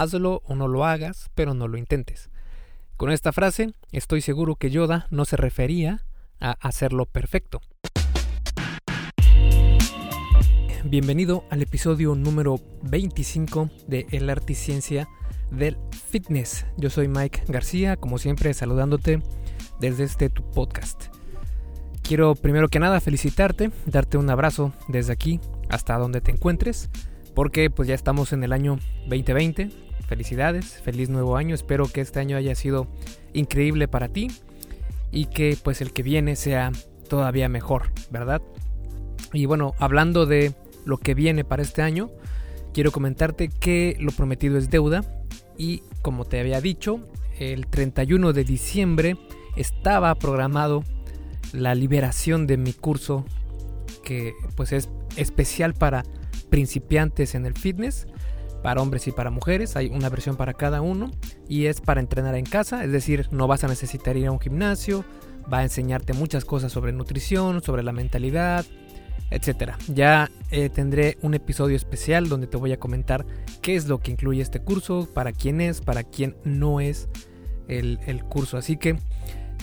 hazlo o no lo hagas, pero no lo intentes. Con esta frase, estoy seguro que Yoda no se refería a hacerlo perfecto. Bienvenido al episodio número 25 de El Arte y Ciencia del Fitness. Yo soy Mike García, como siempre saludándote desde este tu podcast. Quiero primero que nada felicitarte, darte un abrazo desde aquí hasta donde te encuentres, porque pues ya estamos en el año 2020. Felicidades, feliz nuevo año. Espero que este año haya sido increíble para ti y que pues el que viene sea todavía mejor, ¿verdad? Y bueno, hablando de lo que viene para este año, quiero comentarte que lo prometido es deuda y como te había dicho, el 31 de diciembre estaba programado la liberación de mi curso que pues es especial para principiantes en el fitness, para hombres y para mujeres, hay una versión para cada uno y es para entrenar en casa, es decir, no vas a necesitar ir a un gimnasio, va a enseñarte muchas cosas sobre nutrición, sobre la mentalidad, etcétera. Ya eh, tendré un episodio especial donde te voy a comentar qué es lo que incluye este curso, para quién es, para quién no es el, curso. Así que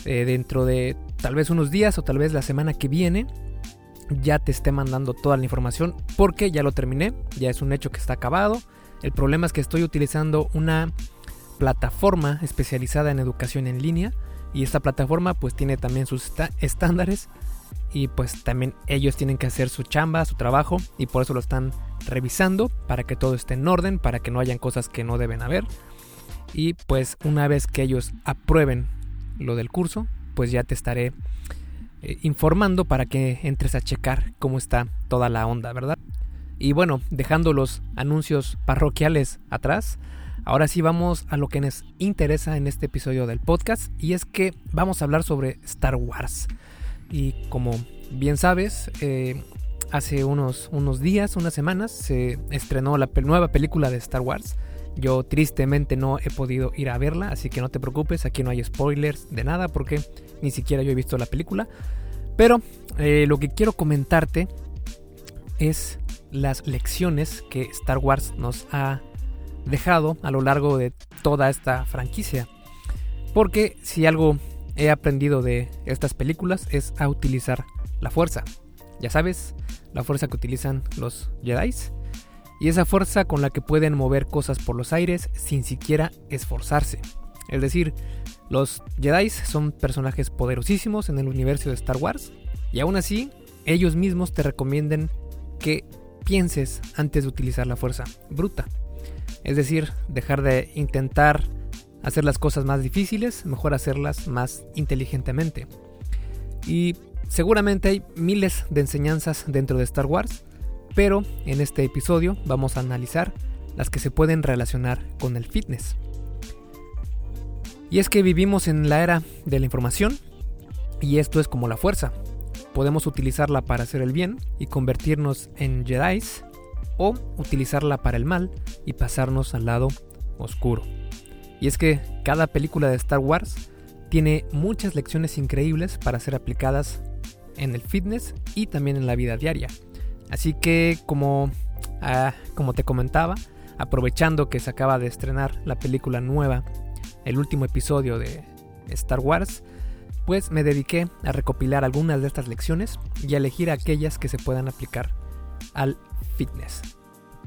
eh, dentro de tal vez unos días o tal vez la semana que viene ya te esté mandando toda la información porque ya lo terminé, ya es un hecho que está acabado. El problema es que estoy utilizando una plataforma especializada en educación en línea y esta plataforma pues tiene también sus estándares y pues también ellos tienen que hacer su chamba, su trabajo y por eso lo están revisando para que todo esté en orden, para que no hayan cosas que no deben haber. Y pues una vez que ellos aprueben lo del curso, pues ya te estaré eh, informando para que entres a checar cómo está toda la onda, ¿verdad? Y bueno, dejando los anuncios parroquiales atrás, ahora sí vamos a lo que nos interesa en este episodio del podcast y es que vamos a hablar sobre Star Wars. Y como bien sabes, eh, hace unos, unos días, unas semanas, se estrenó la nueva película de Star Wars. Yo tristemente no he podido ir a verla, así que no te preocupes, aquí no hay spoilers de nada porque ni siquiera yo he visto la película. Pero eh, lo que quiero comentarte es las lecciones que Star Wars nos ha dejado a lo largo de toda esta franquicia. Porque si algo he aprendido de estas películas es a utilizar la fuerza. Ya sabes, la fuerza que utilizan los Jedi. Y esa fuerza con la que pueden mover cosas por los aires sin siquiera esforzarse. Es decir, los Jedi son personajes poderosísimos en el universo de Star Wars. Y aún así, ellos mismos te recomienden que pienses antes de utilizar la fuerza bruta. Es decir, dejar de intentar hacer las cosas más difíciles, mejor hacerlas más inteligentemente. Y seguramente hay miles de enseñanzas dentro de Star Wars, pero en este episodio vamos a analizar las que se pueden relacionar con el fitness. Y es que vivimos en la era de la información y esto es como la fuerza. Podemos utilizarla para hacer el bien y convertirnos en Jedi o utilizarla para el mal y pasarnos al lado oscuro. Y es que cada película de Star Wars tiene muchas lecciones increíbles para ser aplicadas en el fitness y también en la vida diaria. Así que como, ah, como te comentaba, aprovechando que se acaba de estrenar la película nueva, el último episodio de Star Wars, pues me dediqué a recopilar algunas de estas lecciones y a elegir aquellas que se puedan aplicar al fitness.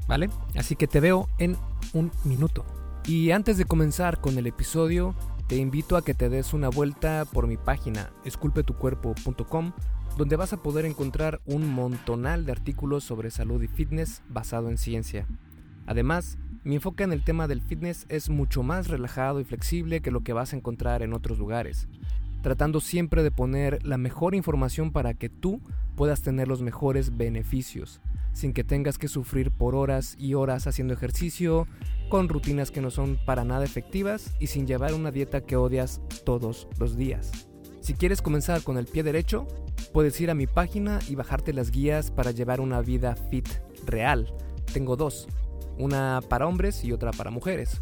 ¿Vale? Así que te veo en un minuto. Y antes de comenzar con el episodio, te invito a que te des una vuelta por mi página esculpetucuerpo.com, donde vas a poder encontrar un montonal de artículos sobre salud y fitness basado en ciencia. Además, mi enfoque en el tema del fitness es mucho más relajado y flexible que lo que vas a encontrar en otros lugares, tratando siempre de poner la mejor información para que tú puedas tener los mejores beneficios sin que tengas que sufrir por horas y horas haciendo ejercicio, con rutinas que no son para nada efectivas y sin llevar una dieta que odias todos los días. Si quieres comenzar con el pie derecho, puedes ir a mi página y bajarte las guías para llevar una vida fit real. Tengo dos, una para hombres y otra para mujeres.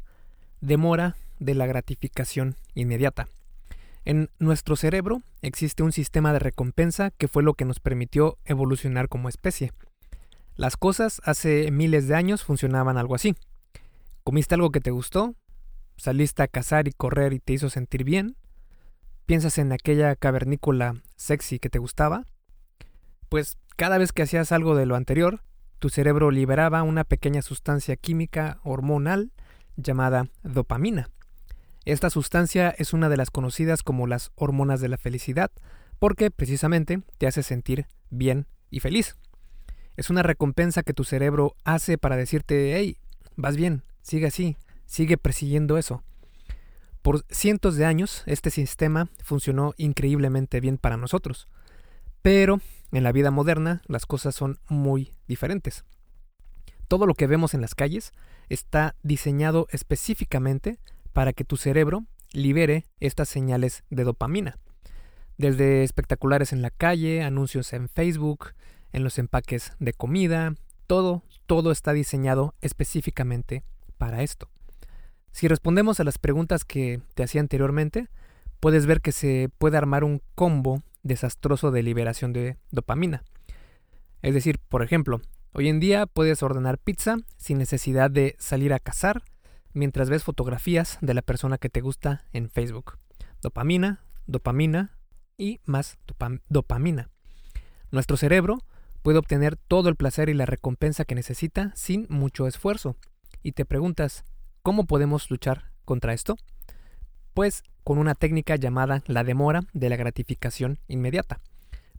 Demora de la gratificación inmediata. En nuestro cerebro existe un sistema de recompensa que fue lo que nos permitió evolucionar como especie. Las cosas hace miles de años funcionaban algo así. Comiste algo que te gustó, saliste a cazar y correr y te hizo sentir bien, piensas en aquella cavernícola sexy que te gustaba, pues cada vez que hacías algo de lo anterior, tu cerebro liberaba una pequeña sustancia química hormonal llamada dopamina. Esta sustancia es una de las conocidas como las hormonas de la felicidad, porque precisamente te hace sentir bien y feliz. Es una recompensa que tu cerebro hace para decirte, hey, vas bien, sigue así, sigue persiguiendo eso. Por cientos de años este sistema funcionó increíblemente bien para nosotros, pero en la vida moderna las cosas son muy diferentes. Todo lo que vemos en las calles está diseñado específicamente para que tu cerebro libere estas señales de dopamina. Desde espectaculares en la calle, anuncios en Facebook, en los empaques de comida, todo, todo está diseñado específicamente para esto. Si respondemos a las preguntas que te hacía anteriormente, puedes ver que se puede armar un combo desastroso de liberación de dopamina. Es decir, por ejemplo, hoy en día puedes ordenar pizza sin necesidad de salir a cazar mientras ves fotografías de la persona que te gusta en Facebook. Dopamina, dopamina y más dopamina. Nuestro cerebro puede obtener todo el placer y la recompensa que necesita sin mucho esfuerzo. Y te preguntas, ¿Cómo podemos luchar contra esto? Pues con una técnica llamada la demora de la gratificación inmediata.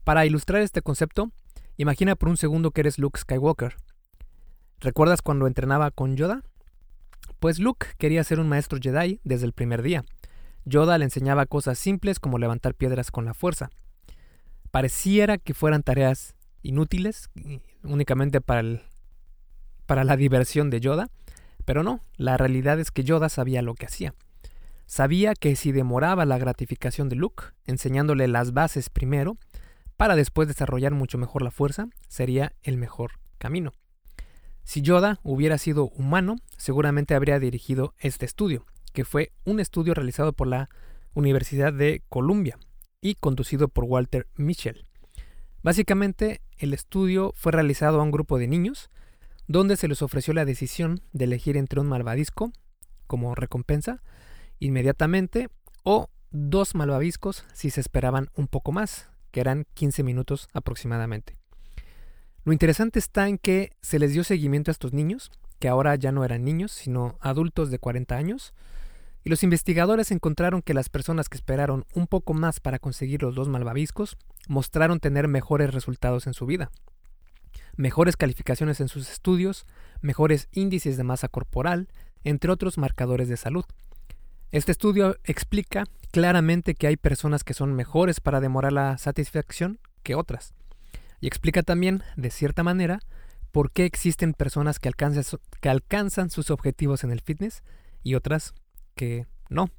Para ilustrar este concepto, imagina por un segundo que eres Luke Skywalker. ¿Recuerdas cuando entrenaba con Yoda? Pues Luke quería ser un maestro Jedi desde el primer día. Yoda le enseñaba cosas simples como levantar piedras con la fuerza. Pareciera que fueran tareas inútiles, únicamente para, para la diversión de Yoda, pero no, la realidad es que Yoda sabía lo que hacía. Sabía que si demoraba la gratificación de Luke, enseñándole las bases primero, para después desarrollar mucho mejor la fuerza, sería el mejor camino. Si Yoda hubiera sido humano, seguramente habría dirigido este estudio, que fue un estudio realizado por la Universidad de Columbia y conducido por Walter Mitchell. Básicamente, el estudio fue realizado a un grupo de niños donde se les ofreció la decisión de elegir entre un malvadisco como recompensa inmediatamente o dos malvaviscos si se esperaban un poco más, que eran 15 minutos aproximadamente. Lo interesante está en que se les dio seguimiento a estos niños, que ahora ya no eran niños, sino adultos de 40 años, y los investigadores encontraron que las personas que esperaron un poco más para conseguir los dos malvaviscos mostraron tener mejores resultados en su vida mejores calificaciones en sus estudios, mejores índices de masa corporal, entre otros marcadores de salud. Este estudio explica claramente que hay personas que son mejores para demorar la satisfacción que otras. Y explica también, de cierta manera, por qué existen personas que alcanzan, sus objetivos en el fitness y otras que no.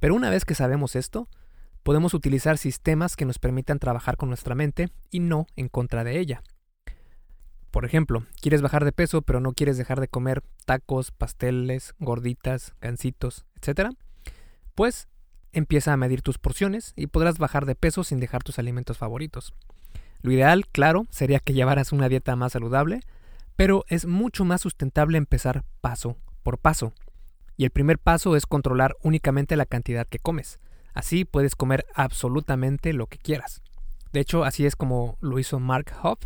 Pero una vez que sabemos esto, podemos utilizar sistemas que nos permitan trabajar con nuestra mente y no en contra de ella. Por ejemplo, quieres bajar de peso pero no quieres dejar de comer tacos, pasteles, gorditas, gancitos, etc. Pues empieza a medir tus porciones y podrás bajar de peso sin dejar tus alimentos favoritos. Lo ideal, claro, sería que llevaras una dieta más saludable, pero es mucho más sustentable empezar paso por paso. Y el primer paso es controlar únicamente la cantidad que comes. Así puedes comer absolutamente lo que quieras. De hecho, así es como lo hizo Mark Hoff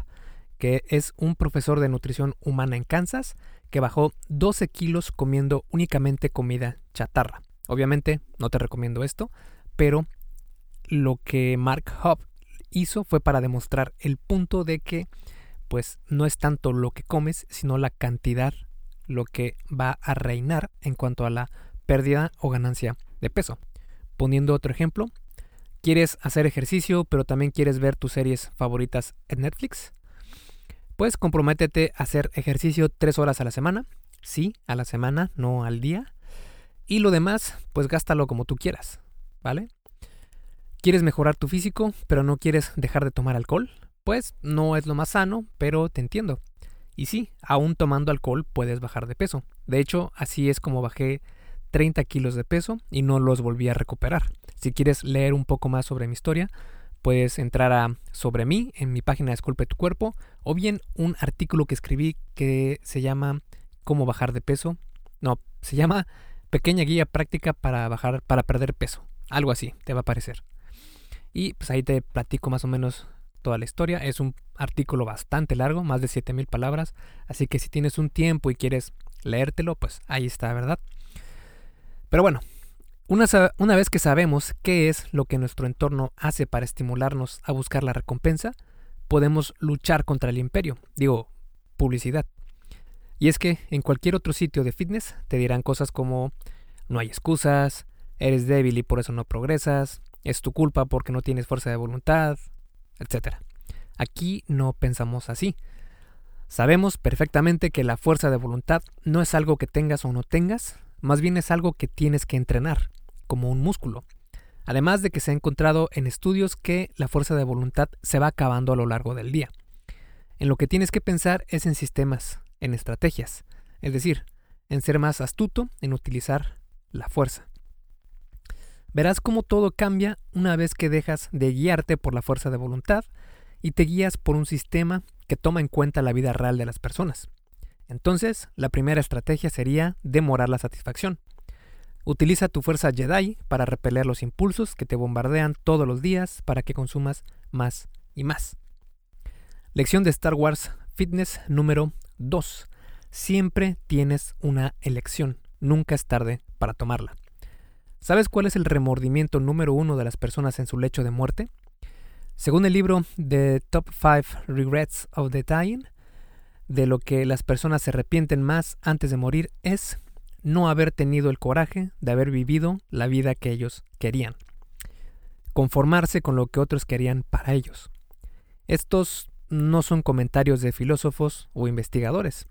que es un profesor de nutrición humana en Kansas que bajó 12 kilos comiendo únicamente comida chatarra. Obviamente no te recomiendo esto, pero lo que Mark Hub hizo fue para demostrar el punto de que pues no es tanto lo que comes, sino la cantidad lo que va a reinar en cuanto a la pérdida o ganancia de peso. Poniendo otro ejemplo, quieres hacer ejercicio pero también quieres ver tus series favoritas en Netflix, pues comprométete a hacer ejercicio tres horas a la semana. Sí, a la semana, no al día. Y lo demás, pues gástalo como tú quieras, ¿vale? ¿Quieres mejorar tu físico, pero no quieres dejar de tomar alcohol? Pues no es lo más sano, pero te entiendo. Y sí, aún tomando alcohol puedes bajar de peso. De hecho, así es como bajé 30 kilos de peso y no los volví a recuperar. Si quieres leer un poco más sobre mi historia, puedes entrar a sobre mí en mi página Esculpe tu cuerpo o bien un artículo que escribí que se llama Cómo bajar de peso. No, se llama Pequeña guía práctica para bajar para perder peso. Algo así, te va a parecer. Y pues ahí te platico más o menos toda la historia. Es un artículo bastante largo, más de 7000 palabras, así que si tienes un tiempo y quieres leértelo, pues ahí está, ¿verdad? Pero bueno, una, una, vez que sabemos qué es lo que nuestro entorno hace para estimularnos a buscar la recompensa, podemos luchar contra el imperio, digo, publicidad. Y es que en cualquier otro sitio de fitness te dirán cosas como no hay excusas, eres débil y por eso no progresas, es tu culpa porque no tienes fuerza de voluntad, etc. Aquí no pensamos así. Sabemos perfectamente que la fuerza de voluntad no es algo que tengas o no tengas, más bien es algo que tienes que entrenar, como un músculo. Además de que se ha encontrado en estudios que la fuerza de voluntad se va acabando a lo largo del día. En lo que tienes que pensar es en sistemas, en estrategias, es decir, en ser más astuto en utilizar la fuerza. Verás cómo todo cambia una vez que dejas de guiarte por la fuerza de voluntad y te guías por un sistema que toma en cuenta la vida real de las personas. Entonces, la primera estrategia sería demorar la satisfacción. Utiliza tu fuerza Jedi para repeler los impulsos que te bombardean todos los días para que consumas más y más. Lección de Star Wars Fitness número 2. Siempre tienes una elección. Nunca es tarde para tomarla. ¿Sabes cuál es el remordimiento número uno de las personas en su lecho de muerte? Según el libro The Top 5 Regrets of the Dying, de lo que las personas se arrepienten más antes de morir es no haber tenido el coraje de haber vivido la vida que ellos querían. Conformarse con lo que otros querían para ellos. Estos no son comentarios de filósofos o investigadores.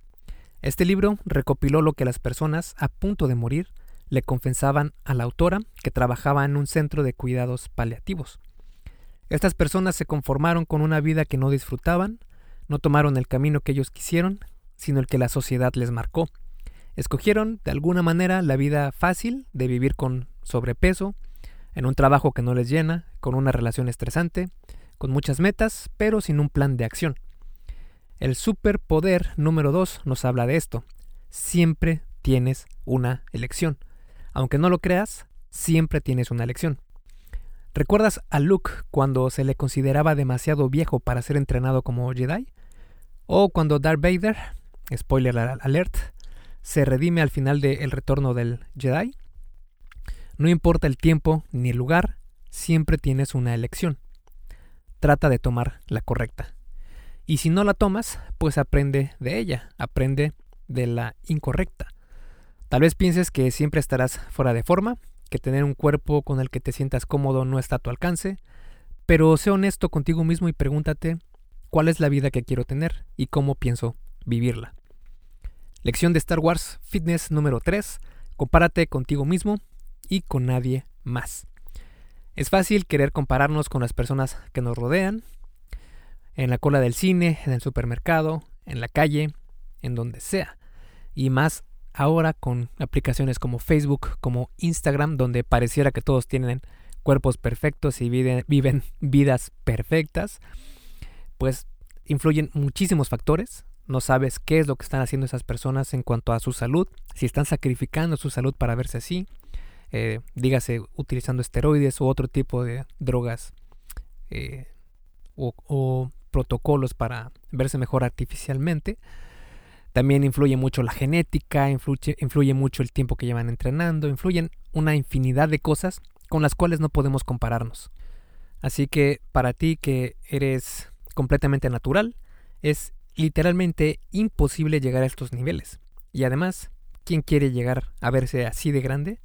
Este libro recopiló lo que las personas a punto de morir le confesaban a la autora que trabajaba en un centro de cuidados paliativos. Estas personas se conformaron con una vida que no disfrutaban, no tomaron el camino que ellos quisieron, sino el que la sociedad les marcó. Escogieron de alguna manera la vida fácil de vivir con sobrepeso, en un trabajo que no les llena, con una relación estresante, con muchas metas, pero sin un plan de acción. El superpoder número 2 nos habla de esto. Siempre tienes una elección. Aunque no lo creas, siempre tienes una elección. ¿Recuerdas a Luke cuando se le consideraba demasiado viejo para ser entrenado como Jedi? ¿O cuando Darth Vader, spoiler alert, se redime al final del El retorno del Jedi? No importa el tiempo ni el lugar, siempre tienes una elección. Trata de tomar la correcta. Y si no la tomas, pues aprende de ella, aprende de la incorrecta. Tal vez pienses que siempre estarás fuera de forma, que tener un cuerpo con el que te sientas cómodo no está a tu alcance, pero sé honesto contigo mismo y pregúntate cuál es la vida que quiero tener y cómo pienso vivirla. Lección de Star Wars Fitness número 3. Compárate contigo mismo y con nadie más. Es fácil querer compararnos con las personas que nos rodean, en la cola del cine, en el supermercado, en la calle, en donde sea. Y más ahora con aplicaciones como Facebook, como Instagram, donde pareciera que todos tienen cuerpos perfectos y viven, vidas perfectas, pues influyen muchísimos factores. No sabes qué es lo que están haciendo esas personas en cuanto a su salud, si están sacrificando su salud para verse así, eh, dígase utilizando esteroides u otro tipo de drogas eh, o protocolos para verse mejor artificialmente. También influye mucho la genética, influye, influye mucho el tiempo que llevan entrenando, influyen una infinidad de cosas con las cuales no podemos compararnos. Así que para ti que eres completamente natural, es literalmente imposible llegar a estos niveles. Y además, ¿quién quiere llegar a verse así de grande?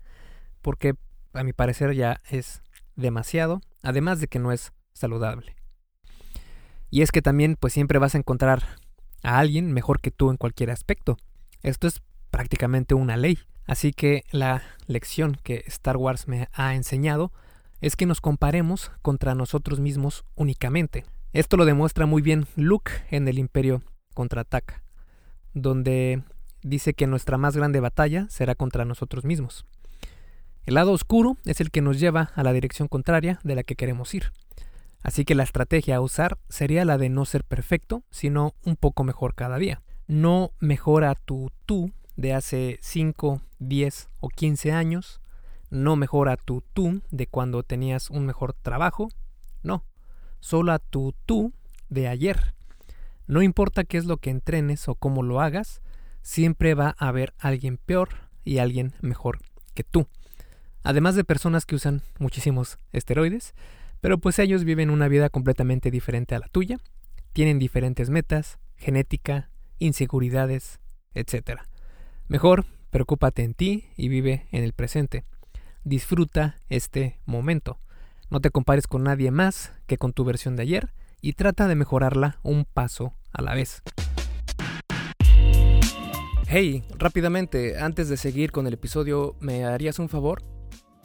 Porque a mi parecer ya es demasiado, además de que no es saludable. Y es que también pues siempre vas a encontrar a alguien mejor que tú en cualquier aspecto. Esto es prácticamente una ley. Así que la lección que Star Wars me ha enseñado es que nos comparemos contra nosotros mismos únicamente. Esto lo demuestra muy bien Luke en el Imperio contraataca, donde dice que nuestra más grande batalla será contra nosotros mismos. El lado oscuro es el que nos lleva a la dirección contraria de la que queremos ir. Así que la estrategia a usar sería la de no ser perfecto, sino un poco mejor cada día. No mejora tu tú de hace 5, 10 o 15 años. No mejora tu tú de cuando tenías un mejor trabajo. No, solo a tu tú de ayer. No importa qué es lo que entrenes o cómo lo hagas, siempre va a haber alguien peor y alguien mejor que tú. Además de personas que usan muchísimos esteroides, pero pues ellos viven una vida completamente diferente a la tuya, tienen diferentes metas, genética, inseguridades, etc. Mejor, preocúpate en ti y vive en el presente. Disfruta este momento. No te compares con nadie más que con tu versión de ayer y trata de mejorarla un paso a la vez. Hey, rápidamente, antes de seguir con el episodio, ¿me harías un favor?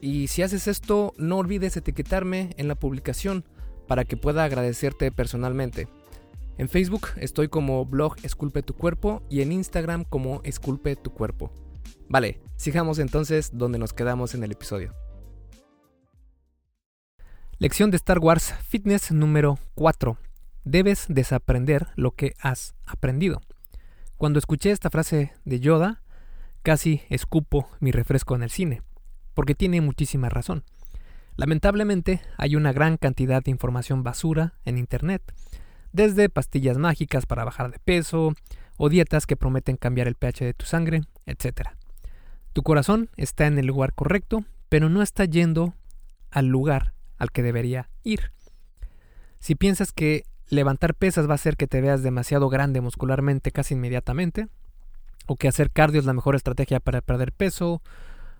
Y si haces esto, no olvides etiquetarme en la publicación para que pueda agradecerte personalmente. En Facebook estoy como blog Esculpe tu cuerpo y en Instagram como Esculpe tu cuerpo. Vale, sigamos entonces donde nos quedamos en el episodio. Lección de Star Wars Fitness número 4. Debes desaprender lo que has aprendido. Cuando escuché esta frase de Yoda, casi escupo mi refresco en el cine, porque tiene muchísima razón. Lamentablemente hay una gran cantidad de información basura en Internet, desde pastillas mágicas para bajar de peso, o dietas que prometen cambiar el pH de tu sangre, etc. Tu corazón está en el lugar correcto, pero no está yendo al lugar al que debería ir. Si piensas que levantar pesas va a hacer que te veas demasiado grande muscularmente casi inmediatamente, o que hacer cardio es la mejor estrategia para perder peso,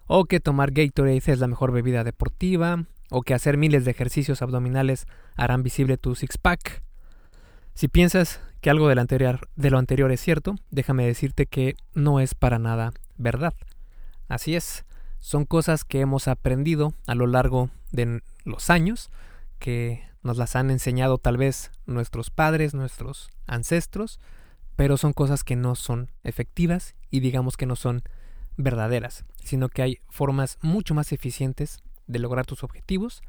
o que tomar Gatorade es la mejor bebida deportiva, o que hacer miles de ejercicios abdominales harán visible tu six-pack. Si piensas que algo de lo, anterior, de lo anterior es cierto, déjame decirte que no es para nada verdad. Así es, son cosas que hemos aprendido a lo largo de los años, que nos las han enseñado tal vez nuestros padres, nuestros ancestros, pero son cosas que no son efectivas y digamos que no son verdaderas, sino que hay formas mucho más eficientes de lograr tus objetivos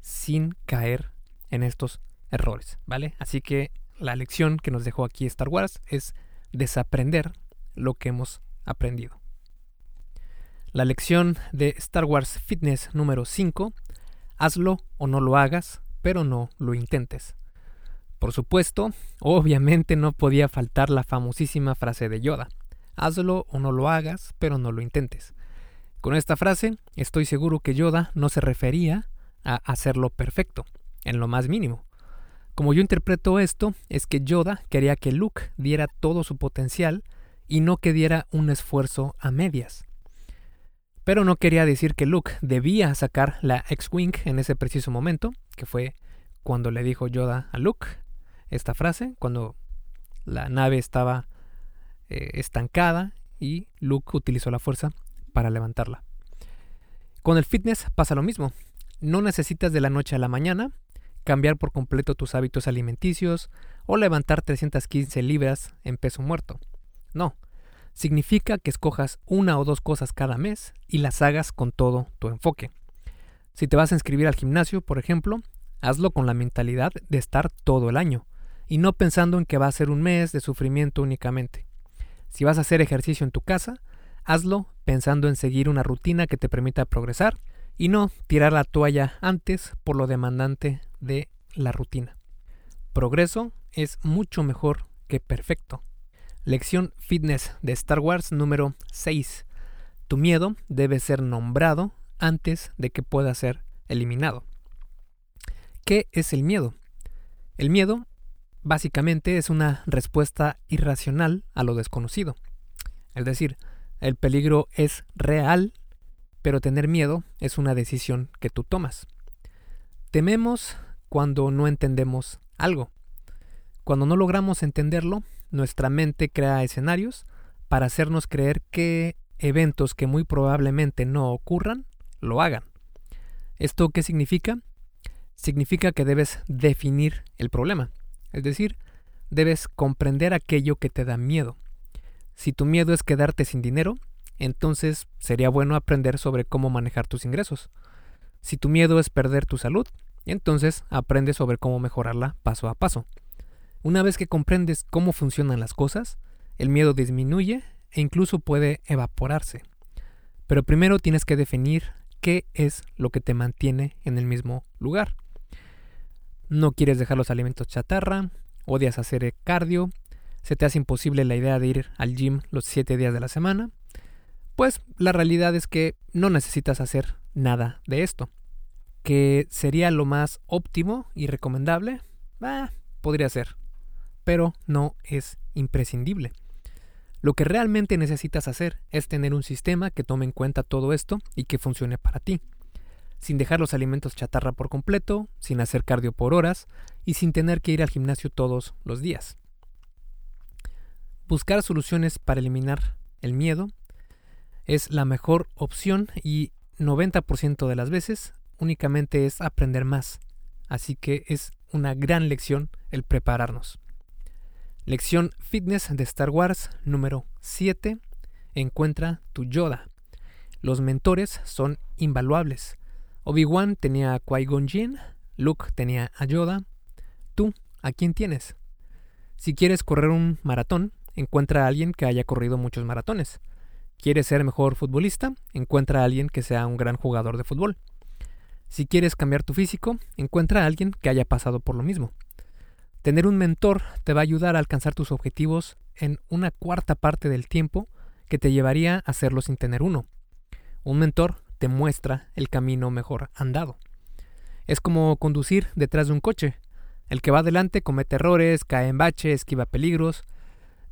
sin caer en estos errores, ¿vale? Así que la lección que nos dejó aquí Star Wars es desaprender lo que hemos aprendido. La lección de Star Wars Fitness número 5, hazlo o no lo hagas, pero no lo intentes. Por supuesto, obviamente no podía faltar la famosísima frase de Yoda, hazlo o no lo hagas, pero no lo intentes. Con esta frase estoy seguro que Yoda no se refería a hacerlo perfecto, en lo más mínimo. Como yo interpreto esto, es que Yoda quería que Luke diera todo su potencial y no que diera un esfuerzo a medias. Pero no quería decir que Luke debía sacar la X-Wing en ese preciso momento, que fue cuando le dijo Yoda a Luke esta frase, cuando la nave estaba eh, estancada y Luke utilizó la fuerza para levantarla. Con el fitness pasa lo mismo. No necesitas de la noche a la mañana cambiar por completo tus hábitos alimenticios o levantar 315 libras en peso muerto. No, significa que escojas una o dos cosas cada mes y las hagas con todo tu enfoque. Si te vas a inscribir al gimnasio, por ejemplo, hazlo con la mentalidad de estar todo el año y no pensando en que va a ser un mes de sufrimiento únicamente. Si vas a hacer ejercicio en tu casa, hazlo pensando en seguir una rutina que te permita progresar y no tirar la toalla antes por lo demandante de la rutina. Progreso es mucho mejor que perfecto. Lección Fitness de Star Wars número 6. Tu miedo debe ser nombrado antes de que pueda ser eliminado. ¿Qué es el miedo? El miedo básicamente es una respuesta irracional a lo desconocido. Es decir, el peligro es real, pero tener miedo es una decisión que tú tomas. Tememos cuando no entendemos algo. Cuando no logramos entenderlo, nuestra mente crea escenarios para hacernos creer que eventos que muy probablemente no ocurran, lo hagan. ¿Esto qué significa? Significa que debes definir el problema. Es decir, debes comprender aquello que te da miedo. Si tu miedo es quedarte sin dinero, entonces sería bueno aprender sobre cómo manejar tus ingresos. Si tu miedo es perder tu salud, entonces aprende sobre cómo mejorarla paso a paso. Una vez que comprendes cómo funcionan las cosas, el miedo disminuye e incluso puede evaporarse. Pero primero tienes que definir qué es lo que te mantiene en el mismo lugar. No quieres dejar los alimentos chatarra, odias hacer cardio, se te hace imposible la idea de ir al gym los 7 días de la semana, pues la realidad es que no necesitas hacer nada de esto. Que sería lo más óptimo y recomendable, ah, podría ser, pero no es imprescindible. Lo que realmente necesitas hacer es tener un sistema que tome en cuenta todo esto y que funcione para ti, sin dejar los alimentos chatarra por completo, sin hacer cardio por horas y sin tener que ir al gimnasio todos los días. Buscar soluciones para eliminar el miedo es la mejor opción y 90% de las veces únicamente es aprender más. Así que es una gran lección el prepararnos. Lección Fitness de Star Wars número 7. Encuentra tu Yoda. Los mentores son invaluables. Obi-Wan tenía a Qui-Gon Jinn, Luke tenía a Yoda. ¿Tú a quién tienes? Si quieres correr un maratón, encuentra a alguien que haya corrido muchos maratones. ¿Quieres ser mejor futbolista? Encuentra a alguien que sea un gran jugador de fútbol. Si quieres cambiar tu físico, encuentra a alguien que haya pasado por lo mismo. Tener un mentor te va a ayudar a alcanzar tus objetivos en una cuarta parte del tiempo que te llevaría a hacerlo sin tener uno. Un mentor te muestra el camino mejor andado. Es como conducir detrás de un coche. El que va adelante comete errores, cae en bache, esquiva peligros,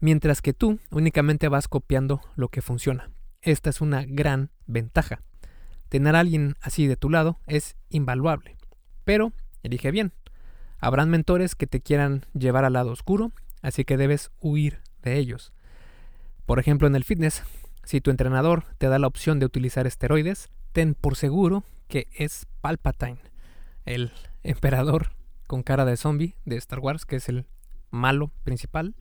mientras que tú únicamente vas copiando lo que funciona. Esta es una gran ventaja. Tener a alguien así de tu lado es invaluable. Pero elige bien. Habrán mentores que te quieran llevar al lado oscuro, así que debes huir de ellos. Por ejemplo, en el fitness, si tu entrenador te da la opción de utilizar esteroides, ten por seguro que es Palpatine, el emperador con cara de zombie de Star Wars, que es el malo principal.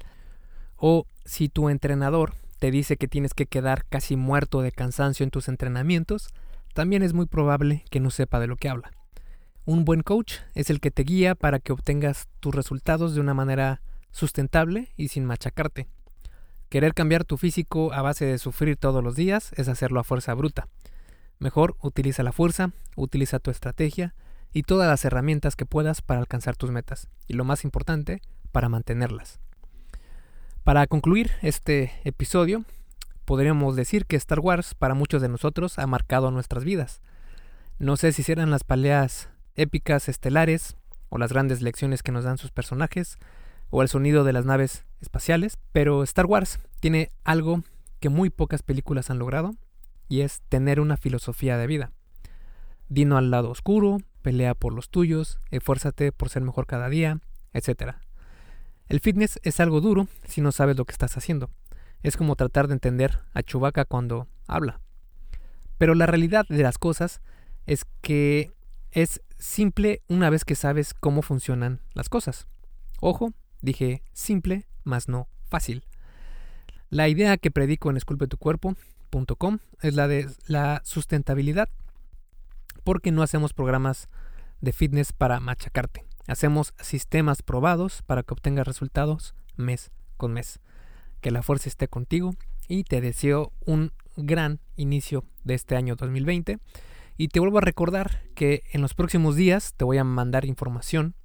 O si tu entrenador te dice que tienes que quedar casi muerto de cansancio en tus entrenamientos, también es muy probable que no sepa de lo que habla. Un buen coach es el que te guía para que obtengas tus resultados de una manera sustentable y sin machacarte. Querer cambiar tu físico a base de sufrir todos los días es hacerlo a fuerza bruta. Mejor utiliza la fuerza, utiliza tu estrategia y todas las herramientas que puedas para alcanzar tus metas. Y lo más importante, para mantenerlas. Para concluir este episodio, podríamos decir que Star Wars para muchos de nosotros ha marcado nuestras vidas. No sé si serán las peleas épicas estelares, o las grandes lecciones que nos dan sus personajes, o el sonido de las naves espaciales, pero Star Wars tiene algo que muy pocas películas han logrado, y es tener una filosofía de vida. Dino al lado oscuro, pelea por los tuyos, esfuérzate por ser mejor cada día, etc. El fitness es algo duro si no sabes lo que estás haciendo. Es como tratar de entender a Chewbacca cuando habla. Pero la realidad de las cosas es que es simple una vez que sabes cómo funcionan las cosas. Ojo, dije simple, más no fácil. La idea que predico en es la de la sustentabilidad, porque no hacemos programas de fitness para machacarte. Hacemos sistemas probados para que obtengas resultados mes con mes. Que la fuerza esté contigo y te deseo un gran inicio de este año 2020 y te vuelvo a recordar que en los próximos días te voy a mandar información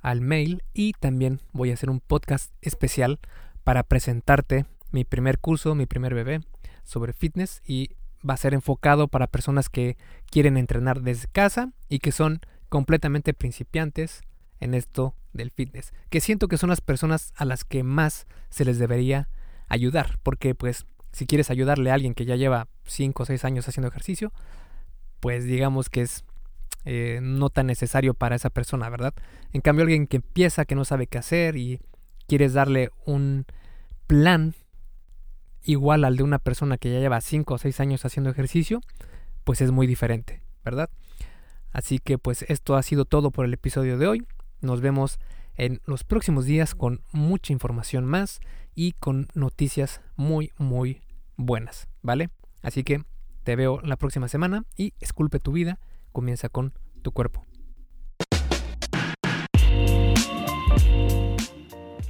al mail y también voy a hacer un podcast especial para presentarte mi primer curso, mi primer bebé sobre fitness y va a ser enfocado para personas que quieren entrenar desde casa y que son completamente principiantes en esto del fitness, que siento que son las personas a las que más se les debería ayudar, porque pues si quieres ayudarle a alguien que ya lleva 5 o 6 años haciendo ejercicio, pues digamos que es eh, no tan necesario para esa persona, ¿verdad? En cambio, alguien que empieza, que no sabe qué hacer y quieres darle un plan igual al de una persona que ya lleva 5 o 6 años haciendo ejercicio, pues es muy diferente, ¿verdad? Así que pues esto ha sido todo por el episodio de hoy. Nos vemos en los próximos días con mucha información más y con noticias muy muy buenas, ¿vale? Así que te veo la próxima semana y esculpe tu vida, comienza con tu cuerpo.